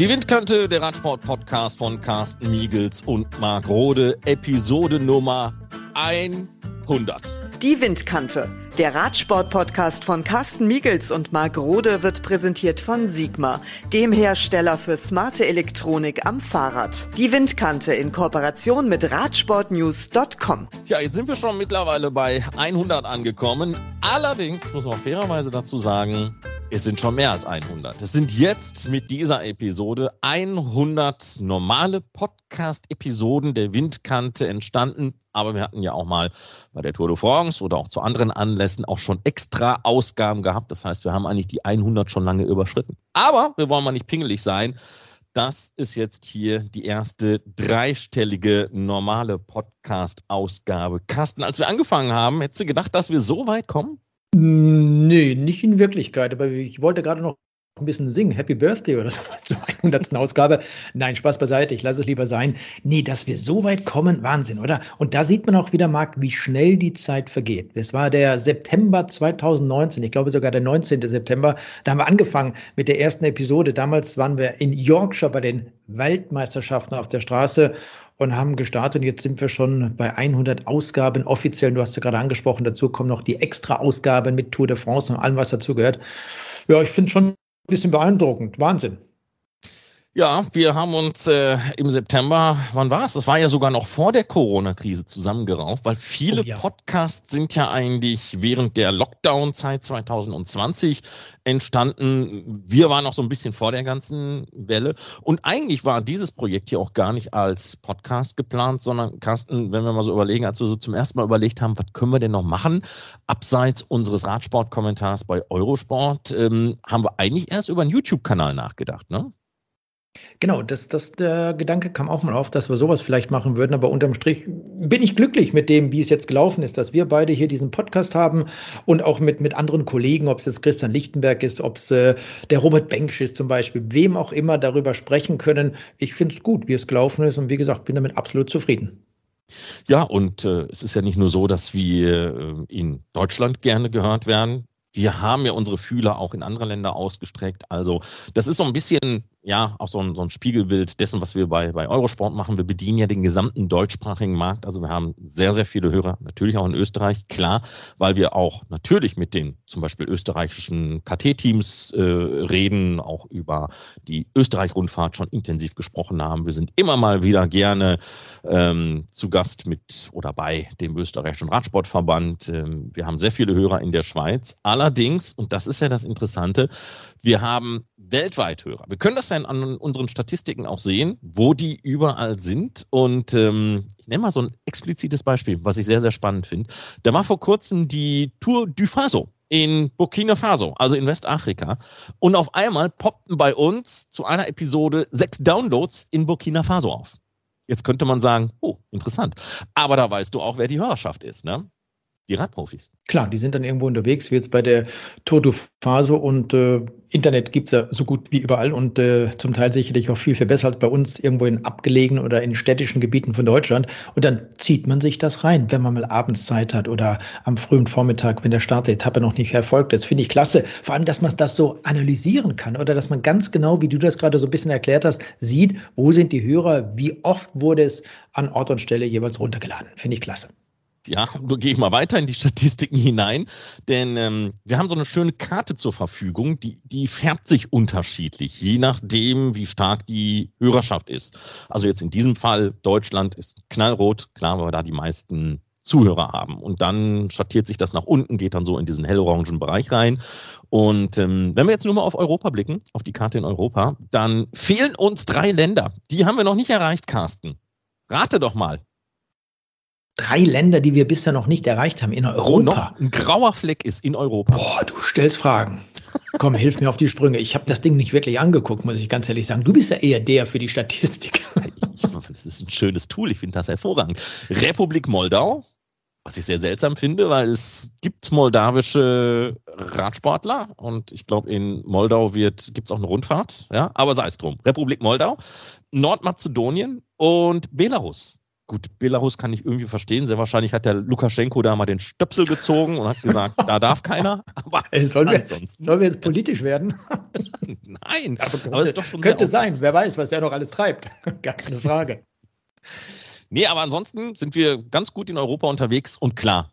Die Windkante, der Radsport-Podcast von Carsten Miegels und Marc Rode, Episode Nummer 100. Die Windkante, der Radsport-Podcast von Carsten Miegels und Marc Rode wird präsentiert von Sigma, dem Hersteller für smarte Elektronik am Fahrrad. Die Windkante in Kooperation mit Radsportnews.com. Ja, jetzt sind wir schon mittlerweile bei 100 angekommen. Allerdings muss man fairerweise dazu sagen, es sind schon mehr als 100. Es sind jetzt mit dieser Episode 100 normale Podcast-Episoden der Windkante entstanden. Aber wir hatten ja auch mal bei der Tour de France oder auch zu anderen Anlässen auch schon extra Ausgaben gehabt. Das heißt, wir haben eigentlich die 100 schon lange überschritten. Aber wir wollen mal nicht pingelig sein. Das ist jetzt hier die erste dreistellige normale Podcast-Ausgabe. Carsten, als wir angefangen haben, hättest du gedacht, dass wir so weit kommen? Nee, nicht in Wirklichkeit, aber ich wollte gerade noch ein bisschen singen, Happy Birthday oder sowas zur 100. Ausgabe. Nein, Spaß beiseite, ich lasse es lieber sein. Nee, dass wir so weit kommen, Wahnsinn, oder? Und da sieht man auch wieder, Marc, wie schnell die Zeit vergeht. Es war der September 2019, ich glaube sogar der 19. September, da haben wir angefangen mit der ersten Episode. Damals waren wir in Yorkshire bei den Weltmeisterschaften auf der Straße und haben gestartet. Und jetzt sind wir schon bei 100 Ausgaben offiziell. Du hast ja gerade angesprochen, dazu kommen noch die Extra-Ausgaben mit Tour de France und allem, was dazu gehört. Ja, ich finde schon bisschen beeindruckend. Wahnsinn. Ja, wir haben uns äh, im September, wann war es? Das war ja sogar noch vor der Corona-Krise zusammengerauft, weil viele oh ja. Podcasts sind ja eigentlich während der Lockdown-Zeit 2020 entstanden. Wir waren noch so ein bisschen vor der ganzen Welle. Und eigentlich war dieses Projekt hier auch gar nicht als Podcast geplant, sondern Carsten, wenn wir mal so überlegen, als wir so zum ersten Mal überlegt haben, was können wir denn noch machen, abseits unseres Radsport-Kommentars bei Eurosport, ähm, haben wir eigentlich erst über einen YouTube-Kanal nachgedacht, ne? Genau, das, das, der Gedanke kam auch mal auf, dass wir sowas vielleicht machen würden, aber unterm Strich bin ich glücklich mit dem, wie es jetzt gelaufen ist, dass wir beide hier diesen Podcast haben und auch mit, mit anderen Kollegen, ob es jetzt Christian Lichtenberg ist, ob es äh, der Robert Benksch ist zum Beispiel, wem auch immer darüber sprechen können. Ich finde es gut, wie es gelaufen ist und wie gesagt, bin damit absolut zufrieden. Ja, und äh, es ist ja nicht nur so, dass wir äh, in Deutschland gerne gehört werden. Wir haben ja unsere Fühler auch in andere Länder ausgestreckt. Also das ist so ein bisschen ja, auch so ein, so ein Spiegelbild dessen, was wir bei, bei Eurosport machen. Wir bedienen ja den gesamten deutschsprachigen Markt. Also wir haben sehr, sehr viele Hörer, natürlich auch in Österreich, klar, weil wir auch natürlich mit den zum Beispiel österreichischen KT-Teams äh, reden, auch über die Österreich-Rundfahrt schon intensiv gesprochen haben. Wir sind immer mal wieder gerne ähm, zu Gast mit oder bei dem österreichischen Radsportverband. Ähm, wir haben sehr viele Hörer in der Schweiz. Allerdings, und das ist ja das Interessante, wir haben weltweit Hörer. Wir können das ja an unseren Statistiken auch sehen, wo die überall sind. Und ähm, ich nenne mal so ein explizites Beispiel, was ich sehr, sehr spannend finde. Da war vor kurzem die Tour du Faso in Burkina Faso, also in Westafrika. Und auf einmal poppten bei uns zu einer Episode sechs Downloads in Burkina Faso auf. Jetzt könnte man sagen, oh, interessant. Aber da weißt du auch, wer die Hörerschaft ist, ne? Die Radprofis. Klar, die sind dann irgendwo unterwegs, wie jetzt bei der Tour de Phase und äh, Internet gibt es ja so gut wie überall und äh, zum Teil sicherlich auch viel, viel besser als bei uns irgendwo in abgelegenen oder in städtischen Gebieten von Deutschland. Und dann zieht man sich das rein, wenn man mal abends Zeit hat oder am frühen Vormittag, wenn der Start der Etappe noch nicht erfolgt ist. Finde ich klasse. Vor allem, dass man das so analysieren kann oder dass man ganz genau, wie du das gerade so ein bisschen erklärt hast, sieht, wo sind die Hörer, wie oft wurde es an Ort und Stelle jeweils runtergeladen. Finde ich klasse ja, da gehe ich mal weiter in die Statistiken hinein, denn ähm, wir haben so eine schöne Karte zur Verfügung, die, die färbt sich unterschiedlich, je nachdem, wie stark die Hörerschaft ist. Also jetzt in diesem Fall, Deutschland ist knallrot, klar, weil wir da die meisten Zuhörer haben. Und dann schattiert sich das nach unten, geht dann so in diesen hellorangen Bereich rein. Und ähm, wenn wir jetzt nur mal auf Europa blicken, auf die Karte in Europa, dann fehlen uns drei Länder. Die haben wir noch nicht erreicht, Carsten. Rate doch mal drei Länder, die wir bisher noch nicht erreicht haben in Europa. Oh, noch ein grauer Fleck ist in Europa. Boah, du stellst Fragen. Komm, hilf mir auf die Sprünge. Ich habe das Ding nicht wirklich angeguckt, muss ich ganz ehrlich sagen. Du bist ja eher der für die Statistik. Das ist ein schönes Tool, ich finde das hervorragend. Republik Moldau, was ich sehr seltsam finde, weil es gibt moldawische Radsportler und ich glaube, in Moldau gibt es auch eine Rundfahrt, ja, aber sei es drum. Republik Moldau, Nordmazedonien und Belarus Gut, Belarus kann ich irgendwie verstehen. Sehr wahrscheinlich hat der Lukaschenko da mal den Stöpsel gezogen und hat gesagt, da darf keiner. Aber sollen, wir, sollen wir jetzt politisch werden? Nein, aber, könnte, aber ist doch schon könnte sein. Wer weiß, was der noch alles treibt. Gar keine Frage. nee, aber ansonsten sind wir ganz gut in Europa unterwegs und klar,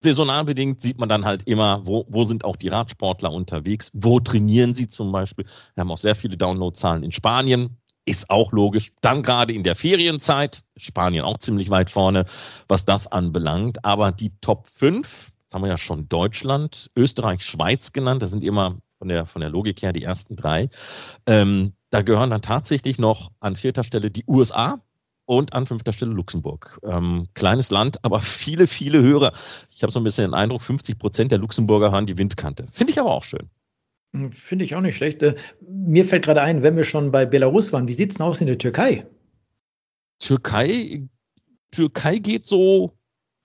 saisonal bedingt sieht man dann halt immer, wo, wo sind auch die Radsportler unterwegs, wo trainieren sie zum Beispiel. Wir haben auch sehr viele Downloadzahlen in Spanien, ist auch logisch. Dann gerade in der Ferienzeit, Spanien auch ziemlich weit vorne, was das anbelangt. Aber die Top 5, das haben wir ja schon Deutschland, Österreich, Schweiz genannt, das sind immer von der, von der Logik her die ersten drei. Ähm, da gehören dann tatsächlich noch an vierter Stelle die USA, und an fünfter Stelle Luxemburg. Ähm, kleines Land, aber viele, viele Hörer. Ich habe so ein bisschen den Eindruck, 50 Prozent der Luxemburger hören die Windkante. Finde ich aber auch schön. Hm, finde ich auch nicht schlecht. Äh, mir fällt gerade ein, wenn wir schon bei Belarus waren, wie sieht es denn aus in der Türkei? Türkei, Türkei geht so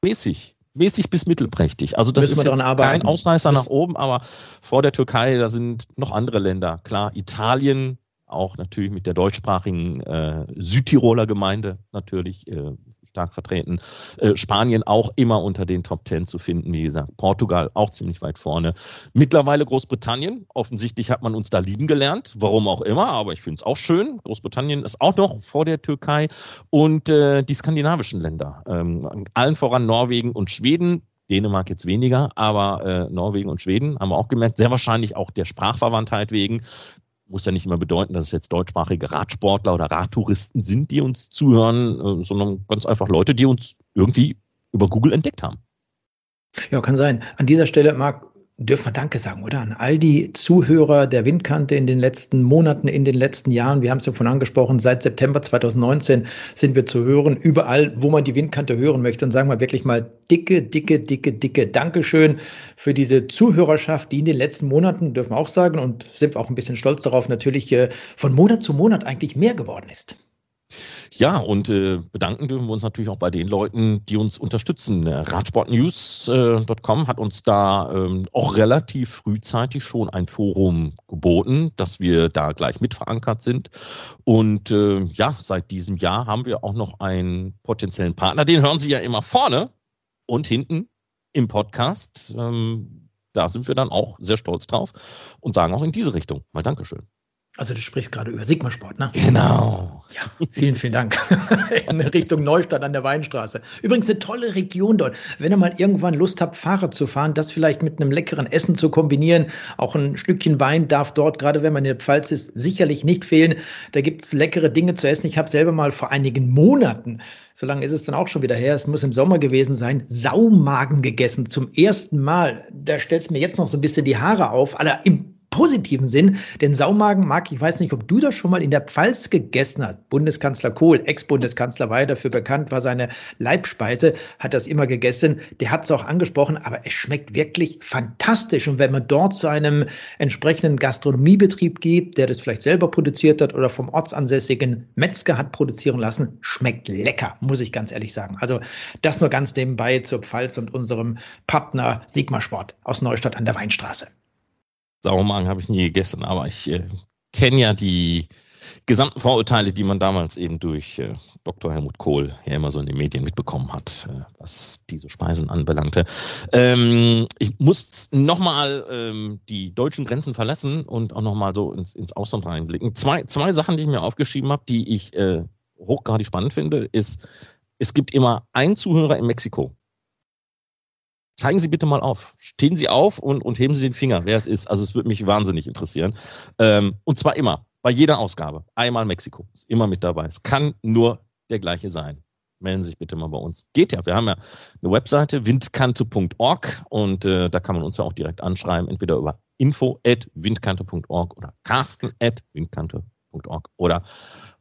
mäßig, mäßig bis mittelprächtig. Also das Müssen ist jetzt kein Ausreißer nach oben, aber vor der Türkei, da sind noch andere Länder. Klar, Italien, auch natürlich mit der deutschsprachigen äh, Südtiroler Gemeinde natürlich äh, stark vertreten. Äh, Spanien auch immer unter den Top Ten zu finden, wie gesagt. Portugal auch ziemlich weit vorne. Mittlerweile Großbritannien. Offensichtlich hat man uns da lieben gelernt, warum auch immer, aber ich finde es auch schön. Großbritannien ist auch noch vor der Türkei und äh, die skandinavischen Länder. Ähm, allen voran Norwegen und Schweden. Dänemark jetzt weniger, aber äh, Norwegen und Schweden haben wir auch gemerkt, sehr wahrscheinlich auch der Sprachverwandtheit wegen muss ja nicht immer bedeuten, dass es jetzt deutschsprachige Radsportler oder Radtouristen sind, die uns zuhören, äh, sondern ganz einfach Leute, die uns irgendwie über Google entdeckt haben. Ja, kann sein. An dieser Stelle, Marc, dürfen wir Danke sagen, oder? An all die Zuhörer der Windkante in den letzten Monaten, in den letzten Jahren. Wir haben es ja von angesprochen, seit September 2019 sind wir zu hören, überall, wo man die Windkante hören möchte. Und sagen wir wirklich mal dicke, dicke, dicke, dicke Dankeschön für diese Zuhörerschaft, die in den letzten Monaten, dürfen wir auch sagen, und sind wir auch ein bisschen stolz darauf, natürlich äh, von Monat zu Monat eigentlich mehr geworden ist. Ja, und äh, bedanken dürfen wir uns natürlich auch bei den Leuten, die uns unterstützen. Radsportnews.com hat uns da ähm, auch relativ frühzeitig schon ein Forum geboten, dass wir da gleich mit verankert sind. Und äh, ja, seit diesem Jahr haben wir auch noch einen potenziellen Partner. Den hören Sie ja immer vorne und hinten im Podcast. Ähm, da sind wir dann auch sehr stolz drauf und sagen auch in diese Richtung mal Dankeschön. Also du sprichst gerade über Sigma-Sport, ne? Genau. Ja, vielen, vielen Dank. In Richtung Neustadt an der Weinstraße. Übrigens eine tolle Region dort. Wenn ihr mal irgendwann Lust habt, Fahrrad zu fahren, das vielleicht mit einem leckeren Essen zu kombinieren, auch ein Stückchen Wein darf dort, gerade wenn man in der Pfalz ist, sicherlich nicht fehlen. Da gibt es leckere Dinge zu essen. Ich habe selber mal vor einigen Monaten so lange ist es dann auch schon wieder her, es muss im Sommer gewesen sein, Saumagen gegessen zum ersten Mal. Da stellt es mir jetzt noch so ein bisschen die Haare auf, aller im positiven Sinn. Denn Saumagen mag, ich weiß nicht, ob du das schon mal in der Pfalz gegessen hast. Bundeskanzler Kohl, Ex-Bundeskanzler, war dafür bekannt, war seine Leibspeise, hat das immer gegessen. Der hat es auch angesprochen, aber es schmeckt wirklich fantastisch. Und wenn man dort zu einem entsprechenden Gastronomiebetrieb geht, der das vielleicht selber produziert hat oder vom ortsansässigen Metzger hat produzieren lassen, schmeckt lecker, muss ich ganz ehrlich sagen. Also das nur ganz nebenbei zur Pfalz und unserem Partner Sigma Sport aus Neustadt an der Weinstraße. Sauermagen habe ich nie gegessen, aber ich äh, kenne ja die gesamten Vorurteile, die man damals eben durch äh, Dr. Helmut Kohl ja immer so in den Medien mitbekommen hat, äh, was diese Speisen anbelangte. Ähm, ich muss nochmal ähm, die deutschen Grenzen verlassen und auch nochmal so ins, ins Ausland reinblicken. Zwei, zwei Sachen, die ich mir aufgeschrieben habe, die ich äh, hochgradig spannend finde, ist, es gibt immer einen Zuhörer in Mexiko zeigen Sie bitte mal auf. Stehen Sie auf und, und heben Sie den Finger, wer es ist. Also es würde mich wahnsinnig interessieren. Ähm, und zwar immer, bei jeder Ausgabe. Einmal Mexiko. Ist immer mit dabei. Es kann nur der gleiche sein. Melden Sie sich bitte mal bei uns. Geht ja. Wir haben ja eine Webseite, windkante.org und äh, da kann man uns ja auch direkt anschreiben, entweder über info.windkante.org oder carsten.windkante.org oder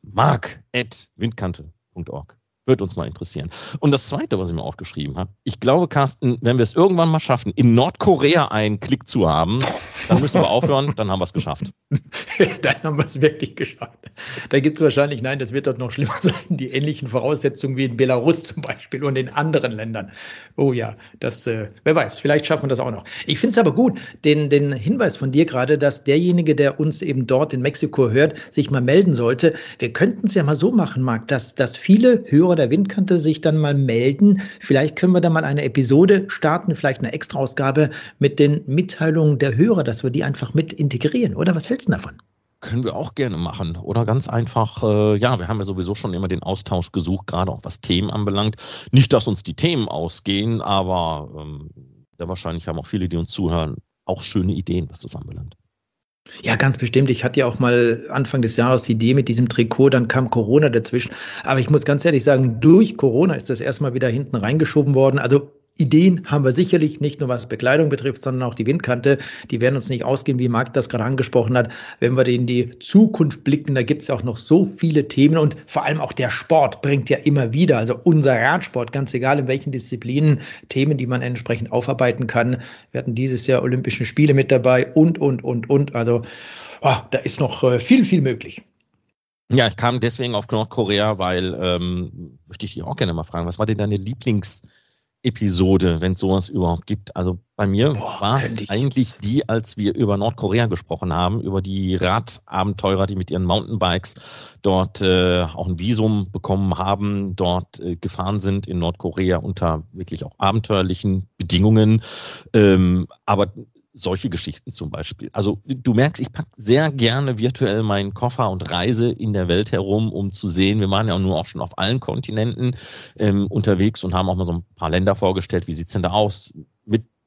mark.windkante.org. Würde uns mal interessieren. Und das Zweite, was ich mir aufgeschrieben habe, ich glaube, Carsten, wenn wir es irgendwann mal schaffen, in Nordkorea einen Klick zu haben, Dann müssen wir aufhören, dann haben wir es geschafft. dann haben wir es wirklich geschafft. Da gibt es wahrscheinlich, nein, das wird dort noch schlimmer sein, die ähnlichen Voraussetzungen wie in Belarus zum Beispiel und in anderen Ländern. Oh ja, das, äh, wer weiß, vielleicht schaffen wir das auch noch. Ich finde es aber gut, den, den Hinweis von dir gerade, dass derjenige, der uns eben dort in Mexiko hört, sich mal melden sollte. Wir könnten es ja mal so machen, Marc, dass, dass viele Hörer der Windkante sich dann mal melden. Vielleicht können wir da mal eine Episode starten, vielleicht eine Extraausgabe mit den Mitteilungen der Hörer, dass wir die einfach mit integrieren, oder? Was hältst du davon? Können wir auch gerne machen. Oder ganz einfach, äh, ja, wir haben ja sowieso schon immer den Austausch gesucht, gerade auch was Themen anbelangt. Nicht, dass uns die Themen ausgehen, aber ähm, ja, wahrscheinlich haben auch viele, die uns zuhören, auch schöne Ideen, was das anbelangt. Ja, ganz bestimmt. Ich hatte ja auch mal Anfang des Jahres die Idee mit diesem Trikot, dann kam Corona dazwischen. Aber ich muss ganz ehrlich sagen, durch Corona ist das erstmal wieder hinten reingeschoben worden. Also Ideen haben wir sicherlich, nicht nur was Bekleidung betrifft, sondern auch die Windkante. Die werden uns nicht ausgehen, wie Marc das gerade angesprochen hat. Wenn wir in die Zukunft blicken, da gibt es auch noch so viele Themen und vor allem auch der Sport bringt ja immer wieder, also unser Radsport, ganz egal in welchen Disziplinen, Themen, die man entsprechend aufarbeiten kann. Wir hatten dieses Jahr Olympischen Spiele mit dabei und, und, und, und. Also oh, da ist noch äh, viel, viel möglich. Ja, ich kam deswegen auf Nordkorea, weil, ähm, möchte ich dich auch gerne mal fragen, was war denn deine Lieblings- Episode, wenn es sowas überhaupt gibt. Also bei mir war es eigentlich die, als wir über Nordkorea gesprochen haben, über die Radabenteurer, die mit ihren Mountainbikes dort äh, auch ein Visum bekommen haben, dort äh, gefahren sind in Nordkorea unter wirklich auch abenteuerlichen Bedingungen. Ähm, aber solche Geschichten zum Beispiel. Also du merkst, ich packe sehr gerne virtuell meinen Koffer und reise in der Welt herum, um zu sehen. Wir waren ja nur auch schon auf allen Kontinenten ähm, unterwegs und haben auch mal so ein paar Länder vorgestellt. Wie sieht's denn da aus?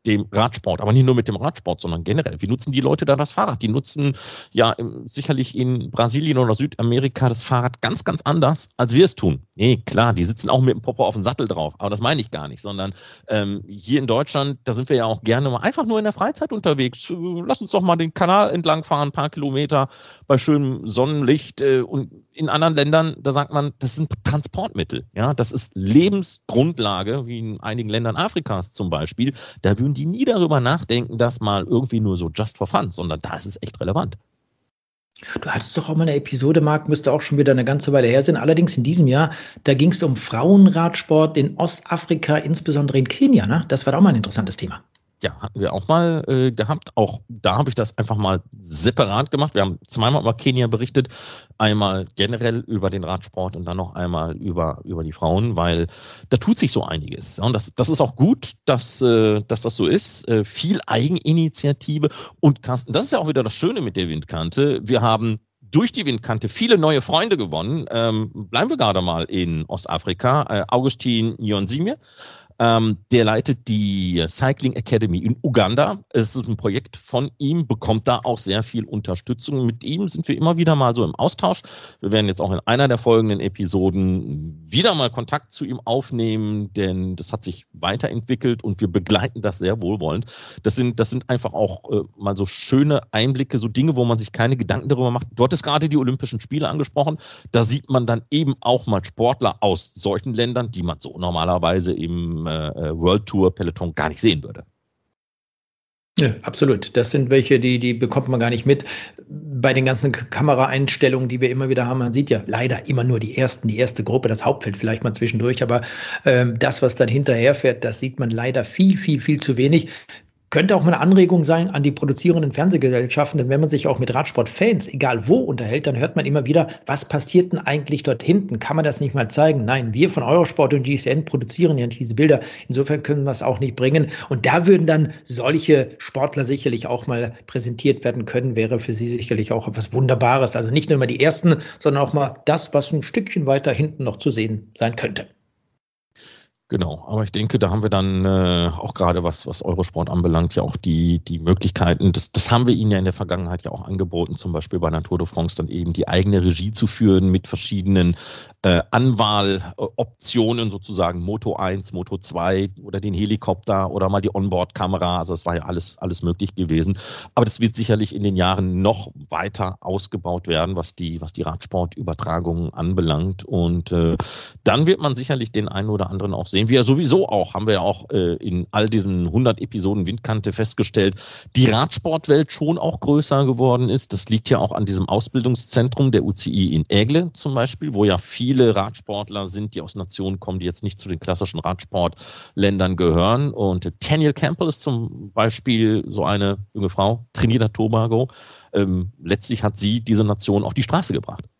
Dem Radsport, aber nicht nur mit dem Radsport, sondern generell. Wie nutzen die Leute da das Fahrrad? Die nutzen ja sicherlich in Brasilien oder Südamerika das Fahrrad ganz, ganz anders, als wir es tun. Nee, klar, die sitzen auch mit dem Popo auf dem Sattel drauf, aber das meine ich gar nicht, sondern ähm, hier in Deutschland, da sind wir ja auch gerne mal einfach nur in der Freizeit unterwegs. Lass uns doch mal den Kanal entlang fahren, ein paar Kilometer bei schönem Sonnenlicht äh, und in anderen Ländern, da sagt man, das sind Transportmittel. Ja, das ist Lebensgrundlage, wie in einigen Ländern Afrikas zum Beispiel. Da würden die nie darüber nachdenken, das mal irgendwie nur so just for fun, sondern da ist es echt relevant. Du hattest doch auch mal eine Episode, Marc, müsste auch schon wieder eine ganze Weile her sein. Allerdings in diesem Jahr, da ging es um Frauenradsport in Ostafrika, insbesondere in Kenia. Ne? Das war auch mal ein interessantes Thema. Ja, hatten wir auch mal äh, gehabt. Auch da habe ich das einfach mal separat gemacht. Wir haben zweimal über Kenia berichtet. Einmal generell über den Radsport und dann noch einmal über, über die Frauen, weil da tut sich so einiges. und das, das ist auch gut, dass, äh, dass das so ist. Äh, viel Eigeninitiative. Und Carsten, das ist ja auch wieder das Schöne mit der Windkante. Wir haben durch die Windkante viele neue Freunde gewonnen. Ähm, bleiben wir gerade mal in Ostafrika. Äh, Augustin Nyonsimir ähm, der leitet die Cycling Academy in Uganda. Es ist ein Projekt von ihm, bekommt da auch sehr viel Unterstützung. Mit ihm sind wir immer wieder mal so im Austausch. Wir werden jetzt auch in einer der folgenden Episoden wieder mal Kontakt zu ihm aufnehmen, denn das hat sich weiterentwickelt und wir begleiten das sehr wohlwollend. Das sind, das sind einfach auch äh, mal so schöne Einblicke, so Dinge, wo man sich keine Gedanken darüber macht. Du hattest gerade die Olympischen Spiele angesprochen. Da sieht man dann eben auch mal Sportler aus solchen Ländern, die man so normalerweise äh, World Tour Peloton gar nicht sehen würde. Ja, absolut. Das sind welche, die, die bekommt man gar nicht mit. Bei den ganzen Kameraeinstellungen, die wir immer wieder haben, man sieht ja leider immer nur die ersten, die erste Gruppe, das Hauptfeld vielleicht mal zwischendurch, aber ähm, das, was dann hinterherfährt, das sieht man leider viel, viel, viel zu wenig könnte auch mal eine Anregung sein an die produzierenden Fernsehgesellschaften, denn wenn man sich auch mit Radsportfans, egal wo, unterhält, dann hört man immer wieder, was passiert denn eigentlich dort hinten? Kann man das nicht mal zeigen? Nein, wir von Eurosport und GCN produzieren ja diese Bilder. Insofern können wir es auch nicht bringen. Und da würden dann solche Sportler sicherlich auch mal präsentiert werden können, wäre für sie sicherlich auch etwas Wunderbares. Also nicht nur immer die ersten, sondern auch mal das, was ein Stückchen weiter hinten noch zu sehen sein könnte. Genau, aber ich denke, da haben wir dann äh, auch gerade was, was Eurosport anbelangt, ja auch die, die Möglichkeiten, das, das haben wir ihnen ja in der Vergangenheit ja auch angeboten, zum Beispiel bei Natur de France dann eben die eigene Regie zu führen mit verschiedenen äh, Anwahloptionen sozusagen, Moto 1, Moto 2 oder den Helikopter oder mal die Onboard-Kamera, also das war ja alles, alles möglich gewesen. Aber das wird sicherlich in den Jahren noch weiter ausgebaut werden, was die, was die Radsportübertragungen anbelangt. Und äh, dann wird man sicherlich den einen oder anderen auch sehen, sehen wir sowieso auch, haben wir ja auch äh, in all diesen 100 Episoden Windkante festgestellt, die Radsportwelt schon auch größer geworden ist. Das liegt ja auch an diesem Ausbildungszentrum der UCI in Ägle zum Beispiel, wo ja viele Radsportler sind, die aus Nationen kommen, die jetzt nicht zu den klassischen Radsportländern gehören. Und Daniel Campbell ist zum Beispiel so eine junge Frau, Trinidad Tobago. Ähm, letztlich hat sie diese Nation auf die Straße gebracht.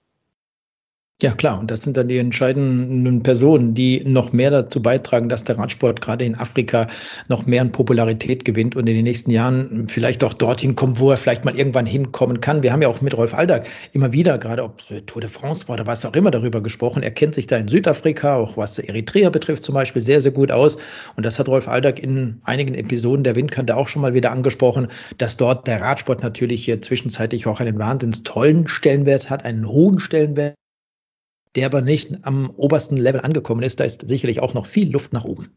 Ja, klar. Und das sind dann die entscheidenden Personen, die noch mehr dazu beitragen, dass der Radsport gerade in Afrika noch mehr an Popularität gewinnt und in den nächsten Jahren vielleicht auch dorthin kommt, wo er vielleicht mal irgendwann hinkommen kann. Wir haben ja auch mit Rolf Aldag immer wieder, gerade ob Tour de France war oder was auch immer, darüber gesprochen. Er kennt sich da in Südafrika, auch was Eritrea betrifft zum Beispiel, sehr, sehr gut aus. Und das hat Rolf Aldag in einigen Episoden der Windkante auch schon mal wieder angesprochen, dass dort der Radsport natürlich hier zwischenzeitlich auch einen wahnsinns tollen Stellenwert hat, einen hohen Stellenwert der aber nicht am obersten Level angekommen ist. Da ist sicherlich auch noch viel Luft nach oben.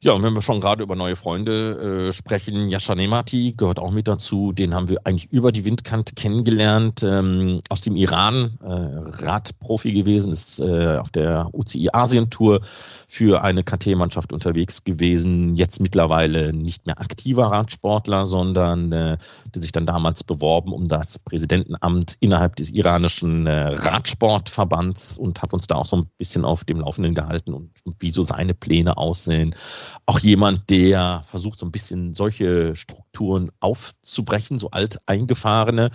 Ja, und wenn wir schon gerade über neue Freunde äh, sprechen, Yasha Nemati gehört auch mit dazu. Den haben wir eigentlich über die Windkante kennengelernt. Ähm, aus dem Iran, äh, Radprofi gewesen, ist äh, auf der UCI Asien Tour für eine KT-Mannschaft unterwegs gewesen. Jetzt mittlerweile nicht mehr aktiver Radsportler, sondern äh, der sich dann damals beworben um das Präsidentenamt innerhalb des iranischen äh, Radsportverbands und hat uns da auch so ein bisschen auf dem Laufenden gehalten und, und wie so seine Pläne aussehen. Auch jemand, der versucht, so ein bisschen solche Strukturen aufzubrechen, so alt eingefahrene.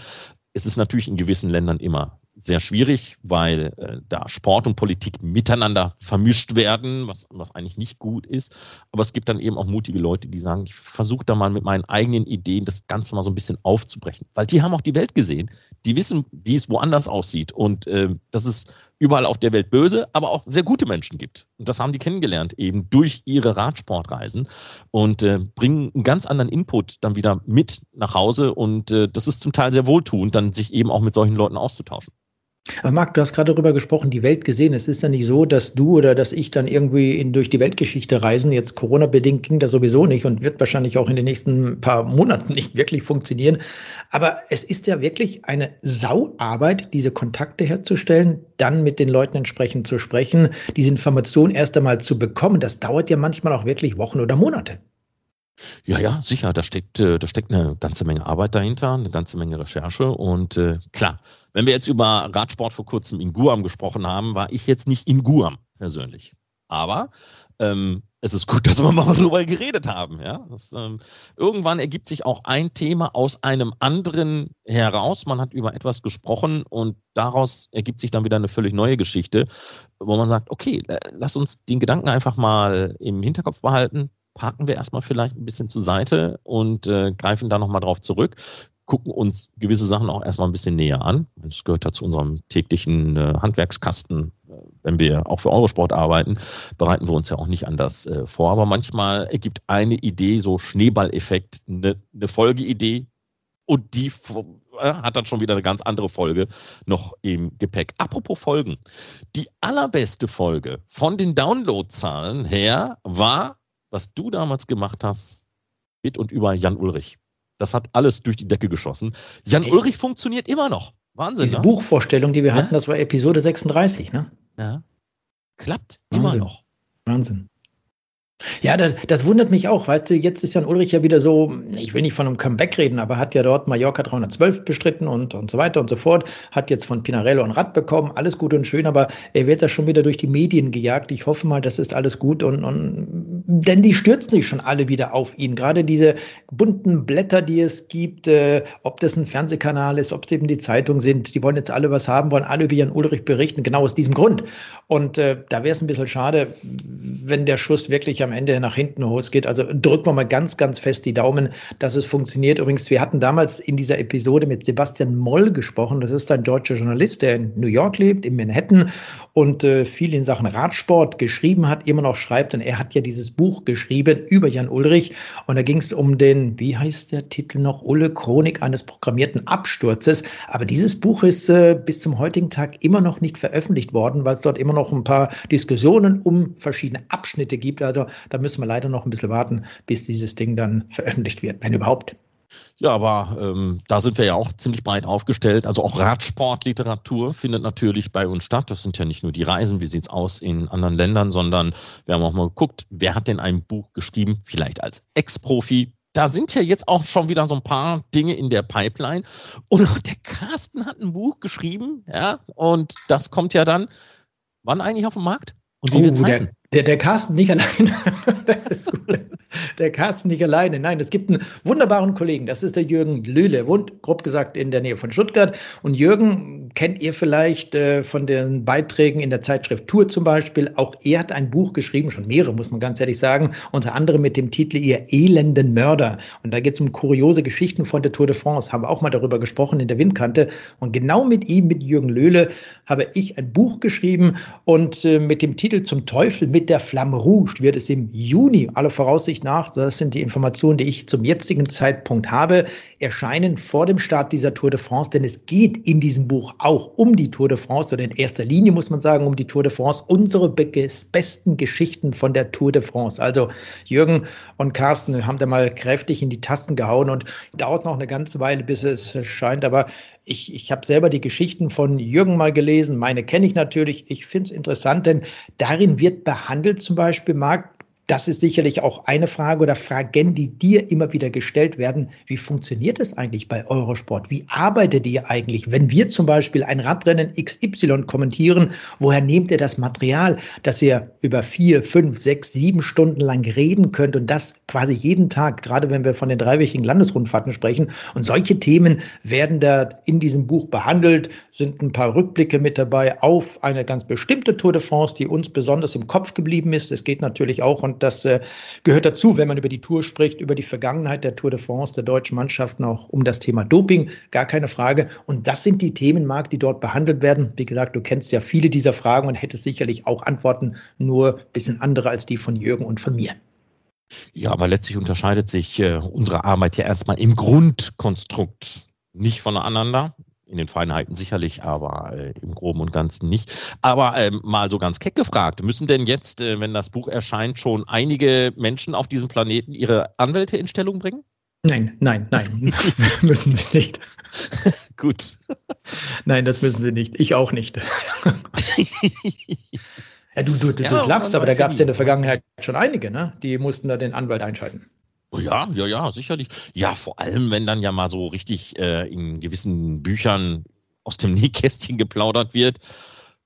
Es ist natürlich in gewissen Ländern immer sehr schwierig, weil äh, da Sport und Politik miteinander vermischt werden, was, was eigentlich nicht gut ist. Aber es gibt dann eben auch mutige Leute, die sagen, ich versuche da mal mit meinen eigenen Ideen das Ganze mal so ein bisschen aufzubrechen. Weil die haben auch die Welt gesehen. Die wissen, wie es woanders aussieht. Und äh, dass es überall auf der Welt böse, aber auch sehr gute Menschen gibt. Und das haben die kennengelernt, eben durch ihre Radsportreisen und äh, bringen einen ganz anderen Input dann wieder mit nach Hause. Und äh, das ist zum Teil sehr wohltuend, dann sich eben auch mit solchen Leuten auszutauschen. Aber Marc, du hast gerade darüber gesprochen, die Welt gesehen. Es ist ja nicht so, dass du oder dass ich dann irgendwie in, durch die Weltgeschichte reisen. Jetzt Corona-bedingt ging das sowieso nicht und wird wahrscheinlich auch in den nächsten paar Monaten nicht wirklich funktionieren. Aber es ist ja wirklich eine Sauarbeit, diese Kontakte herzustellen, dann mit den Leuten entsprechend zu sprechen, diese Information erst einmal zu bekommen. Das dauert ja manchmal auch wirklich Wochen oder Monate. Ja, ja, sicher. Da steckt, äh, da steckt eine ganze Menge Arbeit dahinter, eine ganze Menge Recherche. Und äh, klar, wenn wir jetzt über Radsport vor kurzem in Guam gesprochen haben, war ich jetzt nicht in Guam persönlich. Aber ähm, es ist gut, dass wir mal darüber geredet haben. Ja? Das, ähm, irgendwann ergibt sich auch ein Thema aus einem anderen heraus. Man hat über etwas gesprochen und daraus ergibt sich dann wieder eine völlig neue Geschichte, wo man sagt, okay, lass uns den Gedanken einfach mal im Hinterkopf behalten parken wir erstmal vielleicht ein bisschen zur Seite und äh, greifen da nochmal drauf zurück, gucken uns gewisse Sachen auch erstmal ein bisschen näher an. Das gehört ja zu unserem täglichen äh, Handwerkskasten. Wenn wir auch für Eurosport arbeiten, bereiten wir uns ja auch nicht anders äh, vor. Aber manchmal ergibt eine Idee, so Schneeballeffekt, eine, eine Folgeidee und die äh, hat dann schon wieder eine ganz andere Folge noch im Gepäck. Apropos Folgen. Die allerbeste Folge von den Downloadzahlen her war was du damals gemacht hast mit und über Jan Ulrich. Das hat alles durch die Decke geschossen. Jan Echt? Ulrich funktioniert immer noch. Wahnsinn. Diese ne? Buchvorstellung, die wir ja? hatten, das war Episode 36, ne? Ja. Klappt Wahnsinn. immer noch. Wahnsinn. Ja, das, das, wundert mich auch. Weißt du, jetzt ist Jan Ulrich ja wieder so, ich will nicht von einem Comeback reden, aber hat ja dort Mallorca 312 bestritten und, und so weiter und so fort. Hat jetzt von Pinarello ein Rad bekommen. Alles gut und schön, aber er wird da schon wieder durch die Medien gejagt. Ich hoffe mal, das ist alles gut und, und denn die stürzen sich schon alle wieder auf ihn. Gerade diese bunten Blätter, die es gibt, äh, ob das ein Fernsehkanal ist, ob es eben die Zeitung sind, die wollen jetzt alle was haben, wollen alle über Jan Ulrich berichten, genau aus diesem Grund. Und äh, da wäre es ein bisschen schade, wenn der Schuss wirklich am Ende nach hinten losgeht. Also drücken wir mal ganz, ganz fest die Daumen, dass es funktioniert. Übrigens, wir hatten damals in dieser Episode mit Sebastian Moll gesprochen. Das ist ein deutscher Journalist, der in New York lebt, in Manhattan und äh, viel in Sachen Radsport geschrieben hat, immer noch schreibt. Und er hat ja dieses Buch geschrieben über Jan Ulrich. Und da ging es um den, wie heißt der Titel noch, Ulle Chronik eines programmierten Absturzes. Aber dieses Buch ist äh, bis zum heutigen Tag immer noch nicht veröffentlicht worden, weil es dort immer noch ein paar Diskussionen um verschiedene Abschnitte gibt. Also da müssen wir leider noch ein bisschen warten, bis dieses Ding dann veröffentlicht wird, wenn überhaupt. Ja, aber ähm, da sind wir ja auch ziemlich breit aufgestellt. Also auch Radsportliteratur findet natürlich bei uns statt. Das sind ja nicht nur die Reisen, wie sieht es aus in anderen Ländern, sondern wir haben auch mal geguckt, wer hat denn ein Buch geschrieben, vielleicht als Ex-Profi. Da sind ja jetzt auch schon wieder so ein paar Dinge in der Pipeline. Und der Carsten hat ein Buch geschrieben, ja, und das kommt ja dann, wann eigentlich auf den Markt? Und wie oh, wird es heißen? Der, der Carsten nicht alleine. Der Carsten nicht alleine. Nein, es gibt einen wunderbaren Kollegen. Das ist der Jürgen Löhle. Wohnt, grob gesagt, in der Nähe von Stuttgart. Und Jürgen kennt ihr vielleicht äh, von den Beiträgen in der Zeitschrift Tour zum Beispiel. Auch er hat ein Buch geschrieben, schon mehrere, muss man ganz ehrlich sagen. Unter anderem mit dem Titel Ihr elenden Mörder. Und da geht es um kuriose Geschichten von der Tour de France. Haben wir auch mal darüber gesprochen in der Windkante. Und genau mit ihm, mit Jürgen Löhle, habe ich ein Buch geschrieben. Und äh, mit dem Titel Zum Teufel mit mit der Flamme Rouge wird es im Juni, aller Voraussicht nach, das sind die Informationen, die ich zum jetzigen Zeitpunkt habe, erscheinen vor dem Start dieser Tour de France, denn es geht in diesem Buch auch um die Tour de France oder in erster Linie muss man sagen um die Tour de France, unsere besten Geschichten von der Tour de France. Also Jürgen und Carsten haben da mal kräftig in die Tasten gehauen und dauert noch eine ganze Weile, bis es erscheint, aber ich, ich habe selber die Geschichten von Jürgen mal gelesen, meine kenne ich natürlich. Ich finde es interessant, denn darin wird behandelt zum Beispiel, Marc, das ist sicherlich auch eine Frage oder Fragen, die dir immer wieder gestellt werden. Wie funktioniert es eigentlich bei Eurosport? Wie arbeitet ihr eigentlich? Wenn wir zum Beispiel ein Radrennen XY kommentieren, woher nehmt ihr das Material, dass ihr über vier, fünf, sechs, sieben Stunden lang reden könnt und das quasi jeden Tag, gerade wenn wir von den dreiwöchigen Landesrundfahrten sprechen? Und solche Themen werden da in diesem Buch behandelt, sind ein paar Rückblicke mit dabei auf eine ganz bestimmte Tour de France, die uns besonders im Kopf geblieben ist. Es geht natürlich auch, und das äh, gehört dazu, wenn man über die Tour spricht, über die Vergangenheit der Tour de France, der deutschen Mannschaften, auch um das Thema Doping, gar keine Frage. Und das sind die Themen, Marc, die dort behandelt werden. Wie gesagt, du kennst ja viele dieser Fragen und hättest sicherlich auch Antworten, nur ein bisschen andere als die von Jürgen und von mir. Ja, aber letztlich unterscheidet sich äh, unsere Arbeit ja erstmal im Grundkonstrukt nicht voneinander in den Feinheiten sicherlich, aber äh, im Groben und Ganzen nicht. Aber ähm, mal so ganz keck gefragt, müssen denn jetzt, äh, wenn das Buch erscheint, schon einige Menschen auf diesem Planeten ihre Anwälte in Stellung bringen? Nein, nein, nein, müssen sie nicht. Gut. Nein, das müssen sie nicht. Ich auch nicht. ja, du, du, du, ja, du lachst, aber da gab es ja in der Vergangenheit schon einige, ne? Die mussten da den Anwalt einschalten. Oh ja, ja, ja, sicherlich. Ja, vor allem, wenn dann ja mal so richtig äh, in gewissen Büchern aus dem Nähkästchen geplaudert wird,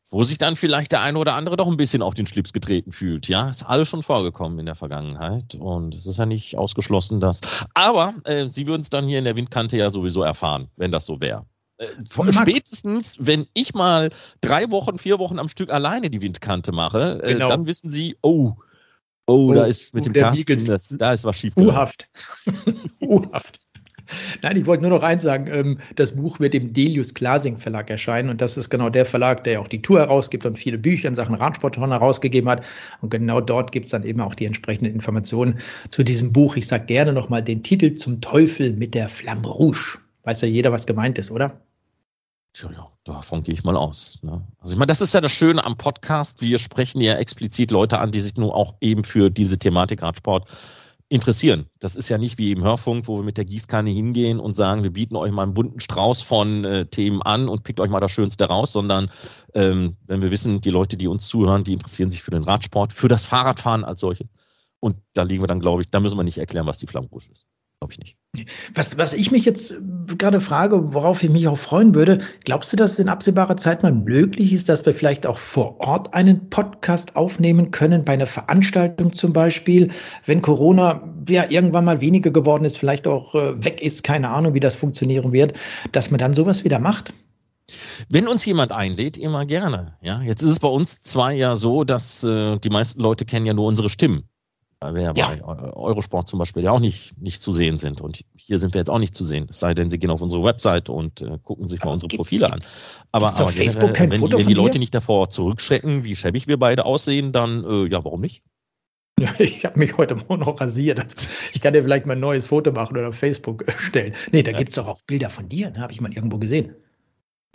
wo sich dann vielleicht der eine oder andere doch ein bisschen auf den Schlips getreten fühlt. Ja, ist alles schon vorgekommen in der Vergangenheit und es ist ja nicht ausgeschlossen, dass. Aber äh, Sie würden es dann hier in der Windkante ja sowieso erfahren, wenn das so wäre. Äh, spätestens, wenn ich mal drei Wochen, vier Wochen am Stück alleine die Windkante mache, äh, genau. dann wissen Sie, oh, Oh, oh, da ist mit dem Carsten, das, da ist was schief. Urhaft. Urhaft. Nein, ich wollte nur noch eins sagen. Ähm, das Buch wird im Delius Glasing Verlag erscheinen und das ist genau der Verlag, der auch die Tour herausgibt und viele Bücher in Sachen Radsport herausgegeben hat. Und genau dort gibt es dann eben auch die entsprechenden Informationen zu diesem Buch. Ich sage gerne nochmal den Titel zum Teufel mit der Flamme Rouge. Weiß ja jeder, was gemeint ist, oder? Ja, ja, davon gehe ich mal aus. Ne? Also ich meine, das ist ja das Schöne am Podcast. Wir sprechen ja explizit Leute an, die sich nur auch eben für diese Thematik Radsport interessieren. Das ist ja nicht wie im Hörfunk, wo wir mit der Gießkanne hingehen und sagen, wir bieten euch mal einen bunten Strauß von äh, Themen an und pickt euch mal das Schönste raus, sondern ähm, wenn wir wissen, die Leute, die uns zuhören, die interessieren sich für den Radsport, für das Fahrradfahren als solche. Und da liegen wir dann, glaube ich, da müssen wir nicht erklären, was die Flammrouge ist. Glaube ich nicht. Was, was ich mich jetzt gerade frage, worauf ich mich auch freuen würde, glaubst du, dass es in absehbarer Zeit mal möglich ist, dass wir vielleicht auch vor Ort einen Podcast aufnehmen können, bei einer Veranstaltung zum Beispiel, wenn Corona ja irgendwann mal weniger geworden ist, vielleicht auch äh, weg ist, keine Ahnung, wie das funktionieren wird, dass man dann sowas wieder macht? Wenn uns jemand einlädt, immer gerne. Ja, jetzt ist es bei uns zwar ja so, dass äh, die meisten Leute kennen ja nur unsere Stimmen weil wir ja, ja. bei Eurosport zum Beispiel ja auch nicht, nicht zu sehen sind. Und hier sind wir jetzt auch nicht zu sehen. Es sei denn, Sie gehen auf unsere Website und äh, gucken sich mal unsere Profile an. Aber, aber Facebook kein wenn, Foto wenn die Leute nicht davor zurückschrecken, wie schäbig wir beide aussehen, dann äh, ja, warum nicht? Ja, ich habe mich heute Morgen noch rasiert. Ich kann dir vielleicht mal ein neues Foto machen oder auf Facebook äh, stellen. Nee, da ja. gibt es doch auch Bilder von dir, ne? habe ich mal irgendwo gesehen.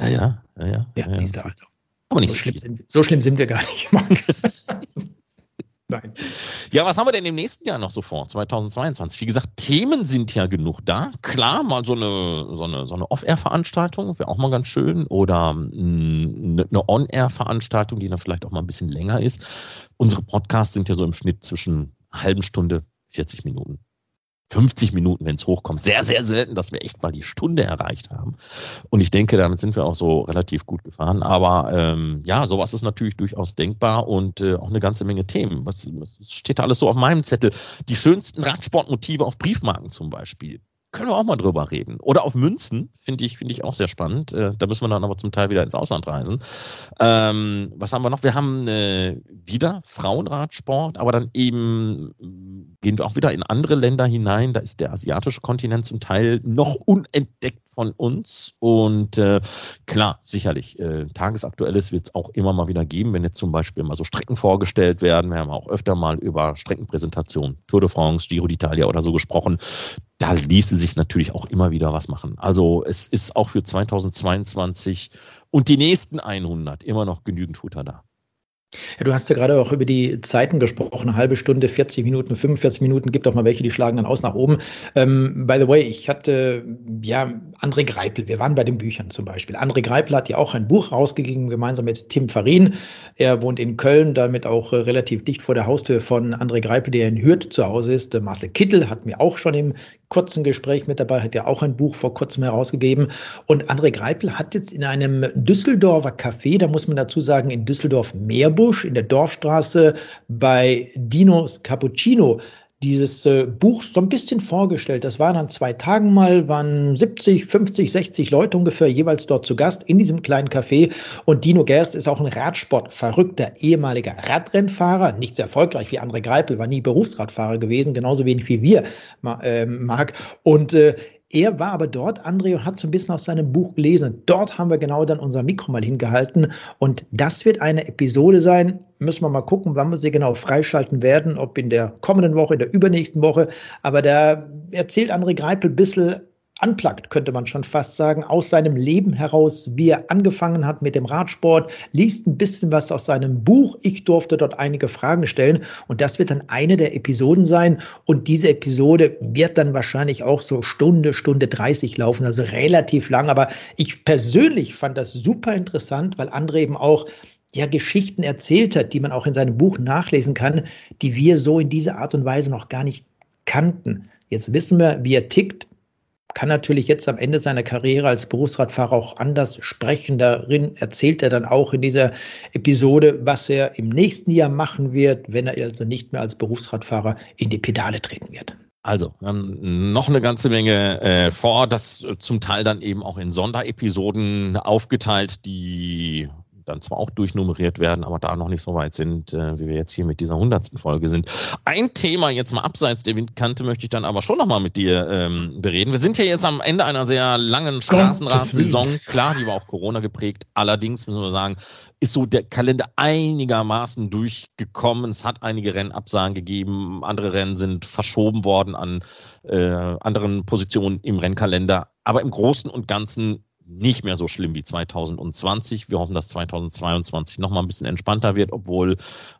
Ja, ja, ja. Ja, ja, ja siehst du also. Aber nicht so, so schlimm, sind, so schlimm sind wir gar nicht. Nein. Ja, was haben wir denn im nächsten Jahr noch so vor, 2022? Wie gesagt, Themen sind ja genug da. Klar, mal so eine, so eine, so eine Off-Air-Veranstaltung wäre auch mal ganz schön oder eine On-Air-Veranstaltung, die dann vielleicht auch mal ein bisschen länger ist. Unsere Podcasts sind ja so im Schnitt zwischen halben Stunde, 40 Minuten. 50 Minuten, wenn es hochkommt. Sehr, sehr selten, dass wir echt mal die Stunde erreicht haben. Und ich denke, damit sind wir auch so relativ gut gefahren. Aber ähm, ja, sowas ist natürlich durchaus denkbar und äh, auch eine ganze Menge Themen. Was, was steht da alles so auf meinem Zettel? Die schönsten Radsportmotive auf Briefmarken zum Beispiel können wir auch mal drüber reden. Oder auf Münzen, finde ich, finde ich auch sehr spannend. Äh, da müssen wir dann aber zum Teil wieder ins Ausland reisen. Ähm, was haben wir noch? Wir haben äh, wieder Frauenradsport, aber dann eben gehen wir auch wieder in andere Länder hinein. Da ist der asiatische Kontinent zum Teil noch unentdeckt von uns. Und äh, klar, sicherlich, äh, tagesaktuelles wird es auch immer mal wieder geben, wenn jetzt zum Beispiel mal so Strecken vorgestellt werden. Wir haben auch öfter mal über Streckenpräsentationen, Tour de France, Giro d'Italia oder so gesprochen. Da ließe sich natürlich auch immer wieder was machen. Also es ist auch für 2022 und die nächsten 100 immer noch genügend Futter da. Ja, du hast ja gerade auch über die Zeiten gesprochen, eine halbe Stunde, 40 Minuten, 45 Minuten, gibt auch mal welche, die schlagen dann aus nach oben. Ähm, by the way, ich hatte, ja, André Greipel, wir waren bei den Büchern zum Beispiel. André Greipel hat ja auch ein Buch rausgegeben, gemeinsam mit Tim Farin. Er wohnt in Köln, damit auch äh, relativ dicht vor der Haustür von André Greipel, der in Hürth zu Hause ist. Marcel Kittel hat mir auch schon im kurzen Gespräch mit dabei, hat ja auch ein Buch vor kurzem herausgegeben. Und André Greipel hat jetzt in einem Düsseldorfer Café, da muss man dazu sagen, in Düsseldorf Meerbusch, in der Dorfstraße bei Dinos Cappuccino, dieses äh, Buch so ein bisschen vorgestellt. Das waren an zwei Tagen mal, waren 70, 50, 60 Leute ungefähr jeweils dort zu Gast in diesem kleinen Café. Und Dino Gerst ist auch ein Radsport-verrückter ehemaliger Radrennfahrer, nicht sehr erfolgreich wie André Greipel, war nie Berufsradfahrer gewesen, genauso wenig wie wir, äh, Marc. Und äh, er war aber dort, André, und hat so ein bisschen aus seinem Buch gelesen. Und dort haben wir genau dann unser Mikro mal hingehalten. Und das wird eine Episode sein. Müssen wir mal gucken, wann wir sie genau freischalten werden, ob in der kommenden Woche, in der übernächsten Woche. Aber da erzählt André Greipel ein bisschen unplugged, könnte man schon fast sagen, aus seinem Leben heraus, wie er angefangen hat mit dem Radsport, liest ein bisschen was aus seinem Buch. Ich durfte dort einige Fragen stellen und das wird dann eine der Episoden sein. Und diese Episode wird dann wahrscheinlich auch so Stunde, Stunde 30 laufen, also relativ lang. Aber ich persönlich fand das super interessant, weil André eben auch ja Geschichten erzählt hat, die man auch in seinem Buch nachlesen kann, die wir so in dieser Art und Weise noch gar nicht kannten. Jetzt wissen wir, wie er tickt, kann natürlich jetzt am Ende seiner Karriere als Berufsradfahrer auch anders sprechen. Darin erzählt er dann auch in dieser Episode, was er im nächsten Jahr machen wird, wenn er also nicht mehr als Berufsradfahrer in die Pedale treten wird. Also, haben noch eine ganze Menge äh, vor, das zum Teil dann eben auch in Sonderepisoden aufgeteilt, die dann zwar auch durchnummeriert werden, aber da noch nicht so weit sind, äh, wie wir jetzt hier mit dieser hundertsten Folge sind. Ein Thema jetzt mal abseits der Windkante möchte ich dann aber schon nochmal mit dir ähm, bereden. Wir sind ja jetzt am Ende einer sehr langen Straßenradsaison. Klar, die war auch Corona geprägt. Allerdings müssen wir sagen, ist so der Kalender einigermaßen durchgekommen. Es hat einige Rennabsagen gegeben. Andere Rennen sind verschoben worden an äh, anderen Positionen im Rennkalender. Aber im Großen und Ganzen nicht mehr so schlimm wie 2020. Wir hoffen, dass 2022 noch mal ein bisschen entspannter wird, obwohl